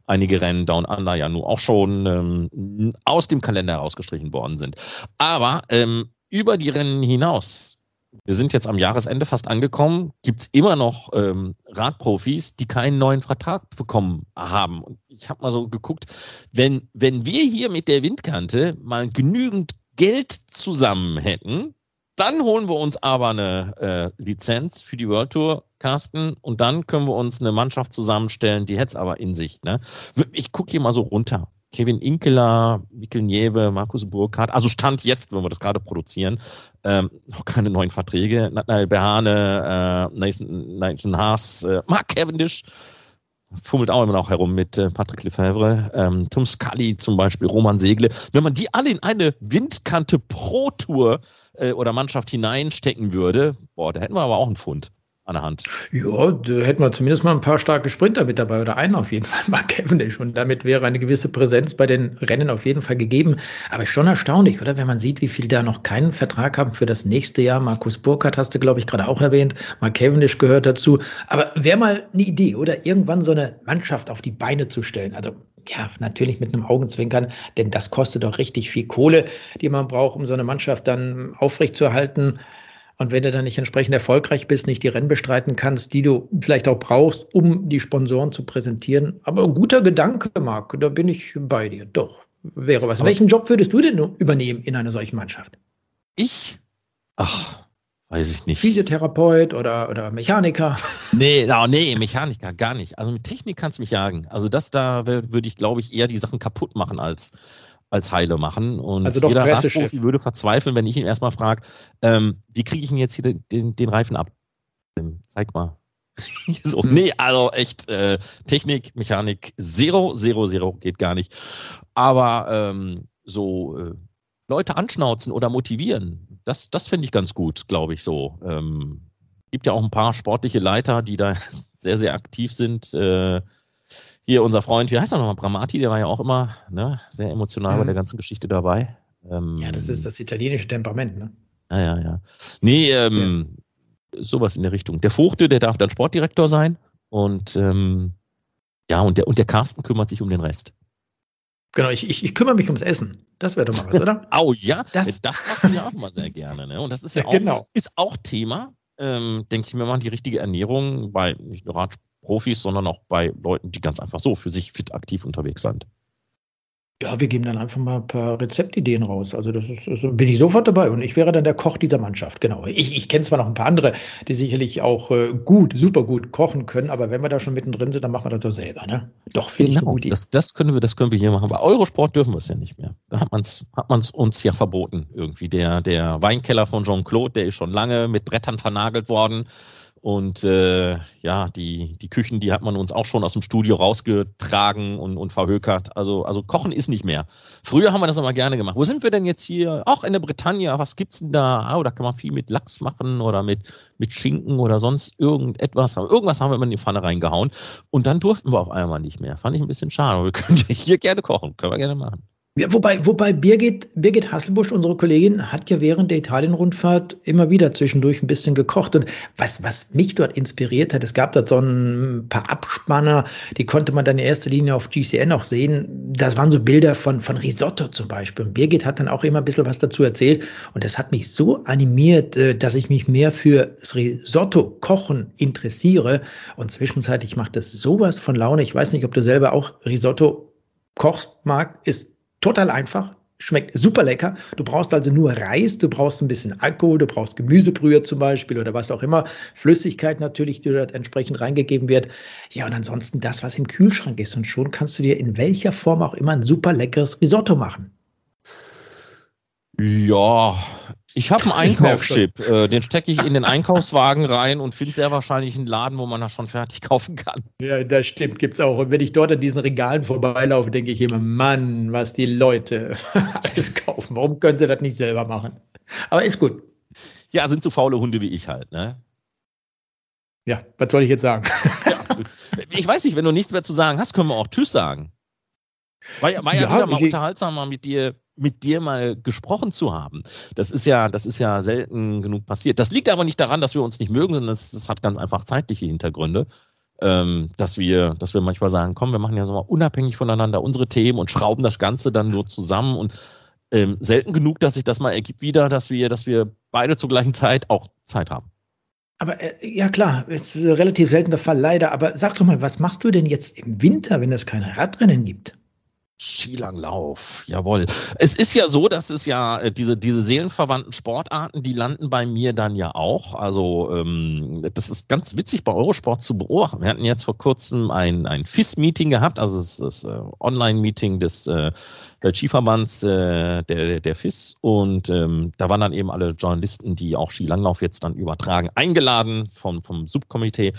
einige Rennen Down Under ja nun auch schon ähm, aus dem Kalender herausgestrichen worden sind. Aber ähm, über die Rennen hinaus, wir sind jetzt am Jahresende fast angekommen, gibt es immer noch ähm, Radprofis, die keinen neuen Vertrag bekommen haben. Und ich habe mal so geguckt, wenn, wenn wir hier mit der Windkante mal genügend Geld zusammen hätten, dann holen wir uns aber eine äh, Lizenz für die World Tour, Carsten, und dann können wir uns eine Mannschaft zusammenstellen, die hätte es aber in sich. Ne? Ich gucke hier mal so runter. Kevin Inkeler, Mikkel Niewe, Markus Burkhardt, also Stand jetzt, wenn wir das gerade produzieren, ähm, noch keine neuen Verträge. Nathanael Behane, äh, Nathan, Nathan Haas, äh, Mark Cavendish, fummelt auch immer noch herum mit äh, Patrick Lefebvre, ähm, Tom Scully zum Beispiel, Roman Segle. Wenn man die alle in eine Windkante Pro Tour äh, oder Mannschaft hineinstecken würde, boah, da hätten wir aber auch einen Fund an der Hand. Ja, da hätten wir zumindest mal ein paar starke Sprinter mit dabei oder einen auf jeden Fall, Mark Cavendish. Und damit wäre eine gewisse Präsenz bei den Rennen auf jeden Fall gegeben. Aber schon erstaunlich, oder? Wenn man sieht, wie viele da noch keinen Vertrag haben für das nächste Jahr. Markus Burkhardt hast du, glaube ich, gerade auch erwähnt. Mark Cavendish gehört dazu. Aber wäre mal eine Idee, oder? Irgendwann so eine Mannschaft auf die Beine zu stellen. Also ja, natürlich mit einem Augenzwinkern, denn das kostet doch richtig viel Kohle, die man braucht, um so eine Mannschaft dann aufrechtzuerhalten. Und wenn du dann nicht entsprechend erfolgreich bist, nicht die Rennen bestreiten kannst, die du vielleicht auch brauchst, um die Sponsoren zu präsentieren. Aber guter Gedanke, Marc, da bin ich bei dir. Doch, wäre was. Aber Welchen Job würdest du denn übernehmen in einer solchen Mannschaft? Ich? Ach, weiß ich nicht. Physiotherapeut oder, oder Mechaniker? Nee, oh, nee, Mechaniker, gar nicht. Also mit Technik kannst du mich jagen. Also das da würde ich, glaube ich, eher die Sachen kaputt machen als, als Heile machen. Und also jeder Radprofi würde verzweifeln, wenn ich ihn erstmal frage, ähm, wie kriege ich ihn jetzt hier den, den, den Reifen ab? Zeig mal. so, hm. nee, also echt äh, Technik, Mechanik, Zero, Zero, Zero geht gar nicht. Aber ähm, so äh, Leute anschnauzen oder motivieren, das, das finde ich ganz gut, glaube ich so. Ähm, gibt ja auch ein paar sportliche Leiter, die da sehr, sehr aktiv sind. Äh, hier unser Freund, wie heißt er nochmal, Bramati, der war ja auch immer ne, sehr emotional mhm. bei der ganzen Geschichte dabei. Ähm, ja, das ist das italienische Temperament, ne? Ja, ja, ja. Nee, ähm, ja. sowas in der Richtung. Der Fuchte, der darf dann Sportdirektor sein und ähm, ja, und der, und der Carsten kümmert sich um den Rest. Genau, ich, ich, ich kümmere mich ums Essen. Das wäre doch mal was, oder? oh ja, das, das machst du ja auch mal sehr gerne. Ne? Und das ist ja auch, genau. ist auch Thema, ähm, denke ich mir mal, die richtige Ernährung bei nicht nur Radprofis, sondern auch bei Leuten, die ganz einfach so für sich fit aktiv unterwegs sind. Ja, wir geben dann einfach mal ein paar Rezeptideen raus. Also das ist, also bin ich sofort dabei und ich wäre dann der Koch dieser Mannschaft. Genau. Ich, ich kenne zwar noch ein paar andere, die sicherlich auch äh, gut, super gut kochen können, aber wenn wir da schon mittendrin sind, dann machen wir das doch selber. Ne? Doch, genau. Das, das, können wir, das können wir hier machen. Bei Eurosport dürfen wir es ja nicht mehr. Da hat man es hat man's uns ja verboten irgendwie. Der, der Weinkeller von Jean-Claude, der ist schon lange mit Brettern vernagelt worden. Und äh, ja, die, die Küchen, die hat man uns auch schon aus dem Studio rausgetragen und, und verhökert. Also, also Kochen ist nicht mehr. Früher haben wir das immer gerne gemacht. Wo sind wir denn jetzt hier? Auch in der Bretagne. Was gibt's denn da? Oh, da kann man viel mit Lachs machen oder mit, mit Schinken oder sonst irgendetwas. Irgendwas haben wir immer in die Pfanne reingehauen. Und dann durften wir auf einmal nicht mehr. Fand ich ein bisschen schade. Aber wir können hier gerne kochen. Können wir gerne machen. Ja, wobei, wobei Birgit, Birgit Hasselbusch, unsere Kollegin, hat ja während der Italienrundfahrt immer wieder zwischendurch ein bisschen gekocht. Und was, was mich dort inspiriert hat, es gab dort so ein paar Abspanner, die konnte man dann in erster Linie auf GCN auch sehen. Das waren so Bilder von, von Risotto zum Beispiel. Und Birgit hat dann auch immer ein bisschen was dazu erzählt. Und das hat mich so animiert, äh, dass ich mich mehr für Risotto-Kochen interessiere. Und zwischenzeitlich macht das sowas von Laune. Ich weiß nicht, ob du selber auch Risotto kochst, Marc. Ist total einfach, schmeckt super lecker. Du brauchst also nur Reis, du brauchst ein bisschen Alkohol, du brauchst Gemüsebrühe zum Beispiel oder was auch immer. Flüssigkeit natürlich, die dort entsprechend reingegeben wird. Ja, und ansonsten das, was im Kühlschrank ist. Und schon kannst du dir in welcher Form auch immer ein super leckeres Risotto machen. Ja, ich habe einen Einkaufschip, äh, den stecke ich in den Einkaufswagen rein und finde sehr wahrscheinlich einen Laden, wo man das schon fertig kaufen kann. Ja, das stimmt, gibt es auch. Und wenn ich dort an diesen Regalen vorbeilaufe, denke ich immer, Mann, was die Leute alles kaufen. Warum können sie das nicht selber machen? Aber ist gut. Ja, sind so faule Hunde wie ich halt, ne? Ja, was soll ich jetzt sagen? Ja, ich weiß nicht, wenn du nichts mehr zu sagen hast, können wir auch Tschüss sagen. War ja, war ja, ja wieder mal unterhaltsamer mit dir mit dir mal gesprochen zu haben. Das ist ja, das ist ja selten genug passiert. Das liegt aber nicht daran, dass wir uns nicht mögen, sondern es, hat ganz einfach zeitliche Hintergründe. Ähm, dass wir, dass wir manchmal sagen, komm, wir machen ja so mal unabhängig voneinander unsere Themen und schrauben das Ganze dann nur zusammen und ähm, selten genug, dass sich das mal ergibt wieder, dass wir, dass wir beide zur gleichen Zeit auch Zeit haben. Aber äh, ja klar, ist relativ selten der Fall, leider. Aber sag doch mal, was machst du denn jetzt im Winter, wenn es keine Radrennen gibt? Skilanglauf, jawohl. Es ist ja so, dass es ja äh, diese, diese seelenverwandten Sportarten, die landen bei mir dann ja auch. Also ähm, das ist ganz witzig bei Eurosport zu beobachten. Wir hatten jetzt vor kurzem ein, ein FIS-Meeting gehabt, also das, das äh, Online-Meeting des äh, der Skiverbands äh, der, der FIS und ähm, da waren dann eben alle Journalisten, die auch Skilanglauf jetzt dann übertragen, eingeladen vom, vom Subkomitee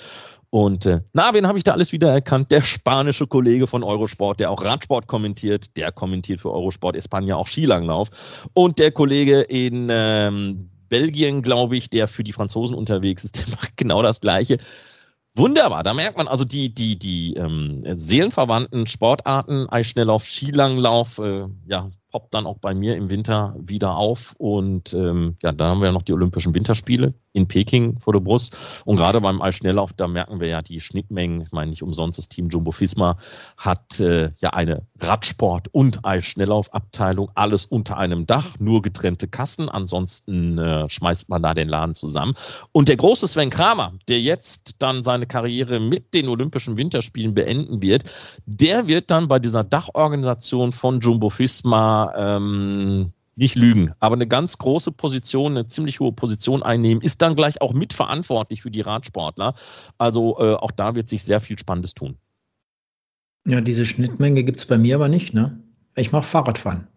und äh, na, wen habe ich da alles wieder erkannt? Der spanische Kollege von Eurosport, der auch Radsport kommentiert, der kommentiert für Eurosport Espanja auch Skilanglauf. Und der Kollege in ähm, Belgien, glaube ich, der für die Franzosen unterwegs ist, der macht genau das Gleiche. Wunderbar, da merkt man also die, die, die ähm, seelenverwandten Sportarten, Eisschnelllauf, Skilanglauf, äh, ja, poppt dann auch bei mir im Winter wieder auf. Und ähm, ja, da haben wir ja noch die Olympischen Winterspiele in Peking vor der Brust. Und gerade beim Eisschnelllauf, da merken wir ja die Schnittmengen. Ich meine, nicht umsonst das Team Jumbo Fisma hat äh, ja eine Radsport- und Eisschnelllaufabteilung, alles unter einem Dach, nur getrennte Kassen. Ansonsten äh, schmeißt man da den Laden zusammen. Und der große Sven Kramer, der jetzt dann seine Karriere mit den Olympischen Winterspielen beenden wird, der wird dann bei dieser Dachorganisation von Jumbo Fisma ähm, nicht lügen, aber eine ganz große Position, eine ziemlich hohe Position einnehmen, ist dann gleich auch mitverantwortlich für die Radsportler. Also äh, auch da wird sich sehr viel Spannendes tun. Ja, diese Schnittmenge gibt es bei mir aber nicht, ne? Ich mache Fahrradfahren.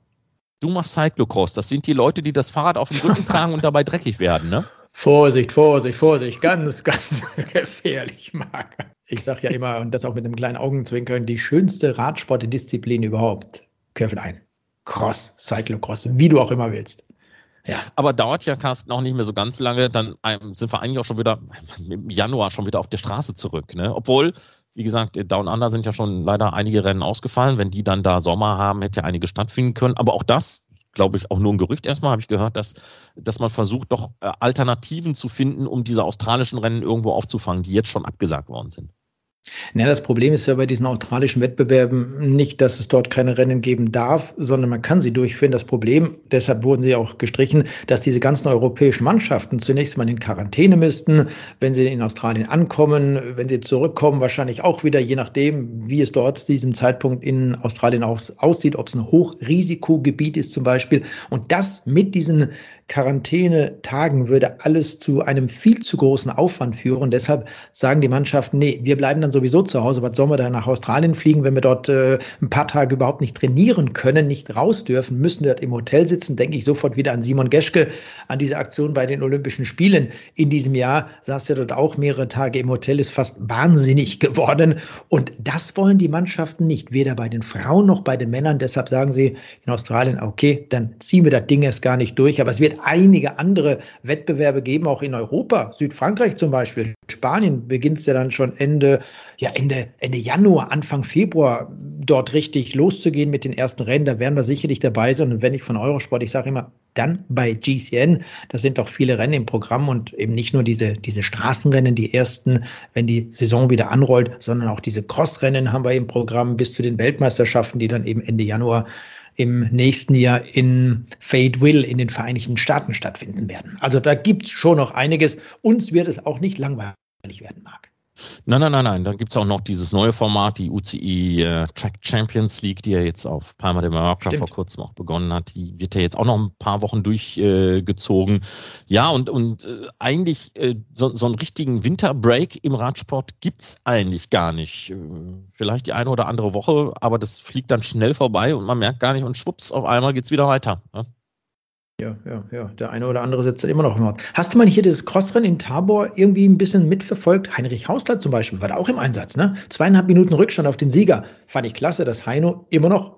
Du machst Cyclocross. Das sind die Leute, die das Fahrrad auf dem Rücken tragen und dabei dreckig werden, ne? Vorsicht, Vorsicht, Vorsicht. Ganz, ganz gefährlich, Marc. Ich sage ja immer, und das auch mit einem kleinen Augenzwinkern, die schönste Radsportdisziplin überhaupt. Köffel ein. Cross, Cyclocross, wie du auch immer willst. Ja. Aber dauert ja, Carsten, auch nicht mehr so ganz lange. Dann sind wir eigentlich auch schon wieder im Januar schon wieder auf der Straße zurück. Ne? Obwohl, wie gesagt, Down Under sind ja schon leider einige Rennen ausgefallen. Wenn die dann da Sommer haben, hätte ja einige stattfinden können. Aber auch das, glaube ich, auch nur ein Gerücht erstmal, habe ich gehört, dass, dass man versucht, doch äh, Alternativen zu finden, um diese australischen Rennen irgendwo aufzufangen, die jetzt schon abgesagt worden sind. Ja, das Problem ist ja bei diesen australischen Wettbewerben nicht, dass es dort keine Rennen geben darf, sondern man kann sie durchführen. Das Problem, deshalb wurden sie auch gestrichen, dass diese ganzen europäischen Mannschaften zunächst mal in Quarantäne müssten, wenn sie in Australien ankommen, wenn sie zurückkommen, wahrscheinlich auch wieder, je nachdem, wie es dort zu diesem Zeitpunkt in Australien aussieht, ob es ein Hochrisikogebiet ist zum Beispiel. Und das mit diesen Quarantänetagen würde alles zu einem viel zu großen Aufwand führen. Deshalb sagen die Mannschaften, nee, wir bleiben dann sowieso zu Hause. Was sollen wir da nach Australien fliegen, wenn wir dort äh, ein paar Tage überhaupt nicht trainieren können, nicht raus dürfen, müssen dort im Hotel sitzen? Denke ich sofort wieder an Simon Geschke, an diese Aktion bei den Olympischen Spielen in diesem Jahr. Saß ja dort auch mehrere Tage im Hotel, ist fast wahnsinnig geworden. Und das wollen die Mannschaften nicht, weder bei den Frauen noch bei den Männern. Deshalb sagen sie in Australien, okay, dann ziehen wir das Ding erst gar nicht durch. Aber es wird einige andere Wettbewerbe geben, auch in Europa. Südfrankreich zum Beispiel. Spanien beginnt es ja dann schon Ende, ja, Ende, Ende Januar, Anfang Februar dort richtig loszugehen mit den ersten Rennen. Da werden wir sicherlich dabei sein. Und wenn ich von Eurosport, ich sage immer, dann bei GCN, da sind auch viele Rennen im Programm und eben nicht nur diese, diese Straßenrennen, die ersten, wenn die Saison wieder anrollt, sondern auch diese Crossrennen haben wir im Programm bis zu den Weltmeisterschaften, die dann eben Ende Januar im nächsten Jahr in Fayetteville in den Vereinigten Staaten stattfinden werden. Also da gibt es schon noch einiges. Uns wird es auch nicht langweilig werden, Marc. Nein, nein, nein, nein. Dann gibt es auch noch dieses neue Format, die UCI äh, Track Champions League, die ja jetzt auf Palma de Mallorca vor kurzem auch begonnen hat. Die wird ja jetzt auch noch ein paar Wochen durchgezogen. Äh, ja, und, und äh, eigentlich äh, so, so einen richtigen Winterbreak im Radsport gibt es eigentlich gar nicht. Äh, vielleicht die eine oder andere Woche, aber das fliegt dann schnell vorbei und man merkt gar nicht und schwupps, auf einmal geht es wieder weiter. Ja? Ja, ja, ja. Der eine oder andere sitzt da immer noch im Ort. Hast du mal hier dieses Crossrennen in Tabor irgendwie ein bisschen mitverfolgt? Heinrich Hausler zum Beispiel war da auch im Einsatz, ne? Zweieinhalb Minuten Rückstand auf den Sieger. Fand ich klasse, dass Heino immer noch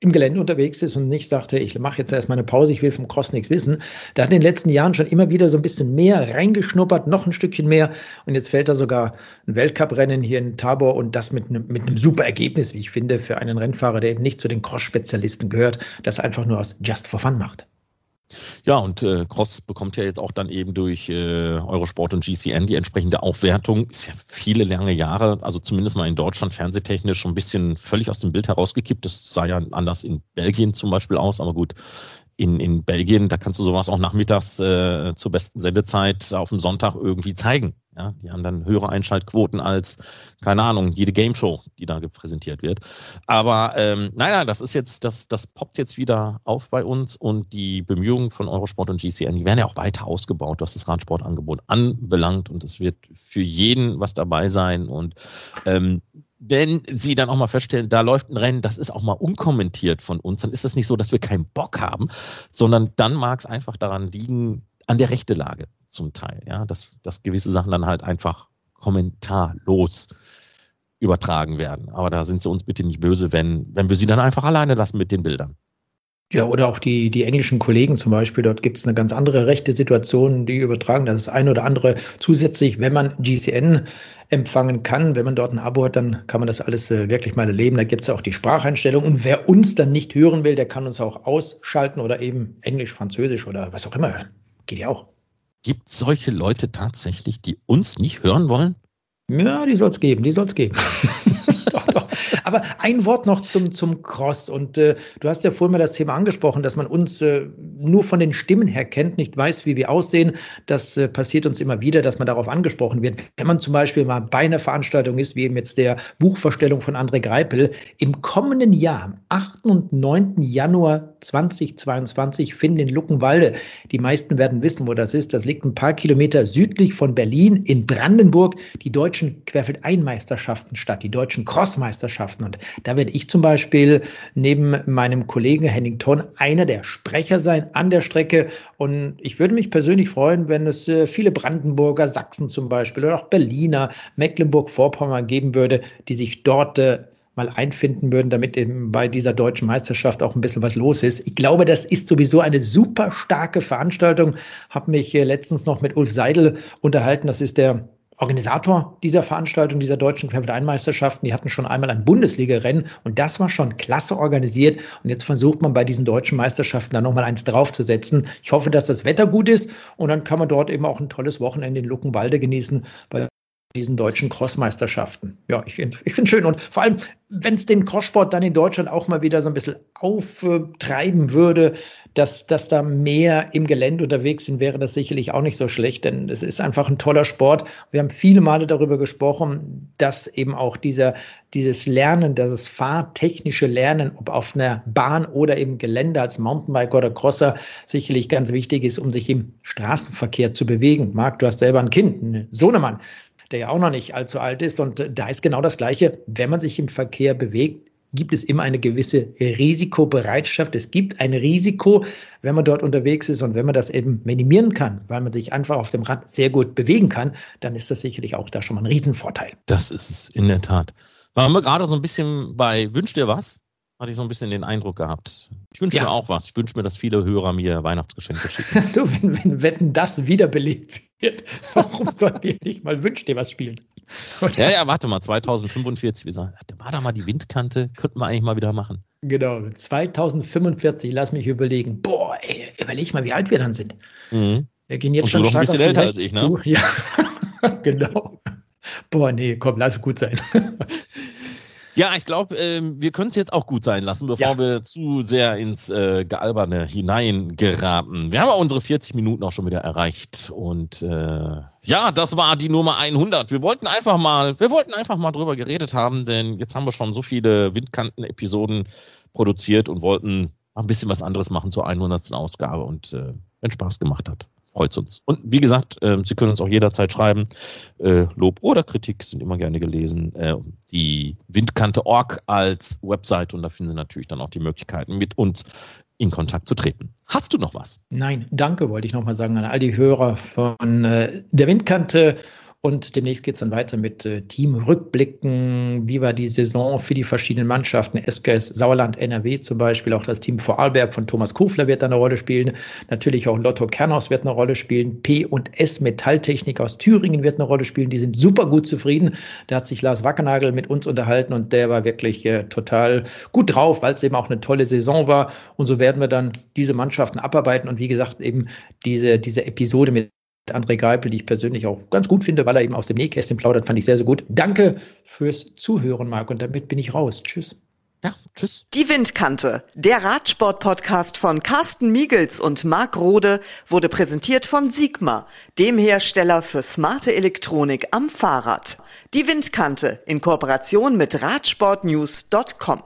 im Gelände unterwegs ist und nicht sagte, ich mache jetzt erstmal eine Pause, ich will vom Cross nichts wissen. Da hat in den letzten Jahren schon immer wieder so ein bisschen mehr reingeschnuppert, noch ein Stückchen mehr. Und jetzt fällt da sogar ein Weltcuprennen hier in Tabor und das mit einem, mit einem super Ergebnis, wie ich finde, für einen Rennfahrer, der eben nicht zu den Cross-Spezialisten gehört, das einfach nur aus Just for Fun macht. Ja, und äh, Cross bekommt ja jetzt auch dann eben durch äh, Eurosport und GCN die entsprechende Aufwertung. Ist ja viele lange Jahre, also zumindest mal in Deutschland fernsehtechnisch schon ein bisschen völlig aus dem Bild herausgekippt. Das sah ja anders in Belgien zum Beispiel aus, aber gut, in, in Belgien, da kannst du sowas auch nachmittags äh, zur besten Sendezeit auf dem Sonntag irgendwie zeigen. Ja, die haben dann höhere Einschaltquoten als, keine Ahnung, jede Game Show, die da präsentiert wird. Aber ähm, nein, nein, das ist jetzt, das, das poppt jetzt wieder auf bei uns und die Bemühungen von Eurosport und GCN, die werden ja auch weiter ausgebaut, was das Radsportangebot anbelangt und es wird für jeden was dabei sein und ähm, wenn sie dann auch mal feststellen, da läuft ein Rennen, das ist auch mal unkommentiert von uns, dann ist es nicht so, dass wir keinen Bock haben, sondern dann mag es einfach daran liegen, an der Rechtelage zum Teil, ja, dass, dass gewisse Sachen dann halt einfach kommentarlos übertragen werden. Aber da sind sie uns bitte nicht böse, wenn, wenn wir sie dann einfach alleine lassen mit den Bildern. Ja, oder auch die, die englischen Kollegen zum Beispiel, dort gibt es eine ganz andere rechte Situation, die übertragen das eine oder andere zusätzlich, wenn man GCN empfangen kann, wenn man dort ein Abo hat, dann kann man das alles äh, wirklich mal erleben. Da gibt es auch die Spracheinstellung und wer uns dann nicht hören will, der kann uns auch ausschalten oder eben Englisch, Französisch oder was auch immer hören. Geht ja auch. Gibt es solche Leute tatsächlich, die uns nicht hören wollen? Ja, die soll es geben, die soll es geben. Aber ein Wort noch zum, zum Cross. Und äh, du hast ja vorhin mal das Thema angesprochen, dass man uns äh, nur von den Stimmen her kennt, nicht weiß, wie wir aussehen. Das äh, passiert uns immer wieder, dass man darauf angesprochen wird. Wenn man zum Beispiel mal bei einer Veranstaltung ist, wie eben jetzt der Buchvorstellung von André Greipel, im kommenden Jahr, am 8. und 9. Januar 2022, finden in Luckenwalde, die meisten werden wissen, wo das ist, das liegt ein paar Kilometer südlich von Berlin in Brandenburg, die deutschen Querfeldeinmeisterschaften statt, die deutschen Crossmeisterschaften. Und da werde ich zum Beispiel neben meinem Kollegen Henning Thorn einer der Sprecher sein an der Strecke. Und ich würde mich persönlich freuen, wenn es äh, viele Brandenburger, Sachsen zum Beispiel oder auch Berliner, Mecklenburg-Vorpommern geben würde, die sich dort äh, mal einfinden würden, damit eben bei dieser deutschen Meisterschaft auch ein bisschen was los ist. Ich glaube, das ist sowieso eine super starke Veranstaltung. Habe mich äh, letztens noch mit Ulf Seidel unterhalten. Das ist der Organisator dieser Veranstaltung, dieser deutschen Querfeldeinmeisterschaften, die hatten schon einmal ein Bundesliga-Rennen und das war schon klasse organisiert. Und jetzt versucht man bei diesen deutschen Meisterschaften da nochmal eins draufzusetzen. Ich hoffe, dass das Wetter gut ist und dann kann man dort eben auch ein tolles Wochenende in Luckenwalde genießen bei diesen deutschen Crossmeisterschaften. Ja, ich, ich finde es schön. Und vor allem, wenn es den Crosssport dann in Deutschland auch mal wieder so ein bisschen auftreiben würde, dass, dass da mehr im Gelände unterwegs sind, wäre das sicherlich auch nicht so schlecht, denn es ist einfach ein toller Sport. Wir haben viele Male darüber gesprochen, dass eben auch dieser, dieses Lernen, das fahrtechnische Lernen, ob auf einer Bahn oder im Gelände als Mountainbiker oder Crosser, sicherlich ganz wichtig ist, um sich im Straßenverkehr zu bewegen. Marc, du hast selber ein Kind, einen Sohnemann der ja auch noch nicht allzu alt ist. Und da ist genau das Gleiche. Wenn man sich im Verkehr bewegt, gibt es immer eine gewisse Risikobereitschaft. Es gibt ein Risiko, wenn man dort unterwegs ist und wenn man das eben minimieren kann, weil man sich einfach auf dem Rad sehr gut bewegen kann, dann ist das sicherlich auch da schon mal ein Riesenvorteil. Das ist es, in der Tat. Waren wir gerade so ein bisschen bei Wünsch dir was? Hatte ich so ein bisschen den Eindruck gehabt. Ich wünsche ja. mir auch was. Ich wünsche mir, dass viele Hörer mir Weihnachtsgeschenke schicken. du, wenn, wenn Wetten das wiederbelebt wird, warum sollen wir nicht mal Wünsch dir was spielen? Oder? Ja, ja, warte mal, 2045, wir sagen, war da mal die Windkante, könnten wir eigentlich mal wieder machen. Genau, 2045, lass mich überlegen. Boah, ey, überleg mal, wie alt wir dann sind. Mhm. Wir gehen jetzt Und schon du noch ein bisschen älter als ich, ne? Zu. Ja, genau. Boah, nee, komm, lass gut sein. Ja, ich glaube, äh, wir können es jetzt auch gut sein lassen, bevor ja. wir zu sehr ins äh, Gealberne hineingeraten. Wir haben auch unsere 40 Minuten auch schon wieder erreicht. Und äh, ja, das war die Nummer 100. Wir wollten einfach mal, wir wollten einfach mal drüber geredet haben, denn jetzt haben wir schon so viele Windkanten-Episoden produziert und wollten ein bisschen was anderes machen zur 100. Ausgabe und äh, wenn Spaß gemacht hat freut uns. Und wie gesagt, äh, Sie können uns auch jederzeit schreiben. Äh, Lob oder Kritik sind immer gerne gelesen. Äh, die Windkante.org als Website und da finden Sie natürlich dann auch die Möglichkeiten, mit uns in Kontakt zu treten. Hast du noch was? Nein, danke, wollte ich nochmal sagen an all die Hörer von äh, der Windkante. Und demnächst geht es dann weiter mit äh, Teamrückblicken. Wie war die Saison für die verschiedenen Mannschaften? SKS Sauerland, NRW zum Beispiel. Auch das Team Vorarlberg von Thomas Kofler wird da eine Rolle spielen. Natürlich auch Lotto Kernhaus wird eine Rolle spielen. P und S Metalltechnik aus Thüringen wird eine Rolle spielen. Die sind super gut zufrieden. Da hat sich Lars Wackernagel mit uns unterhalten und der war wirklich äh, total gut drauf, weil es eben auch eine tolle Saison war. Und so werden wir dann diese Mannschaften abarbeiten und wie gesagt eben diese, diese Episode mit André Geipel, die ich persönlich auch ganz gut finde, weil er eben aus dem Nähkästchen plaudert, fand ich sehr, sehr gut. Danke fürs Zuhören, Marc, und damit bin ich raus. Tschüss. Ja, tschüss. Die Windkante, der Radsport-Podcast von Carsten Miegels und Marc Rode, wurde präsentiert von Sigma, dem Hersteller für smarte Elektronik am Fahrrad. Die Windkante in Kooperation mit Radsportnews.com.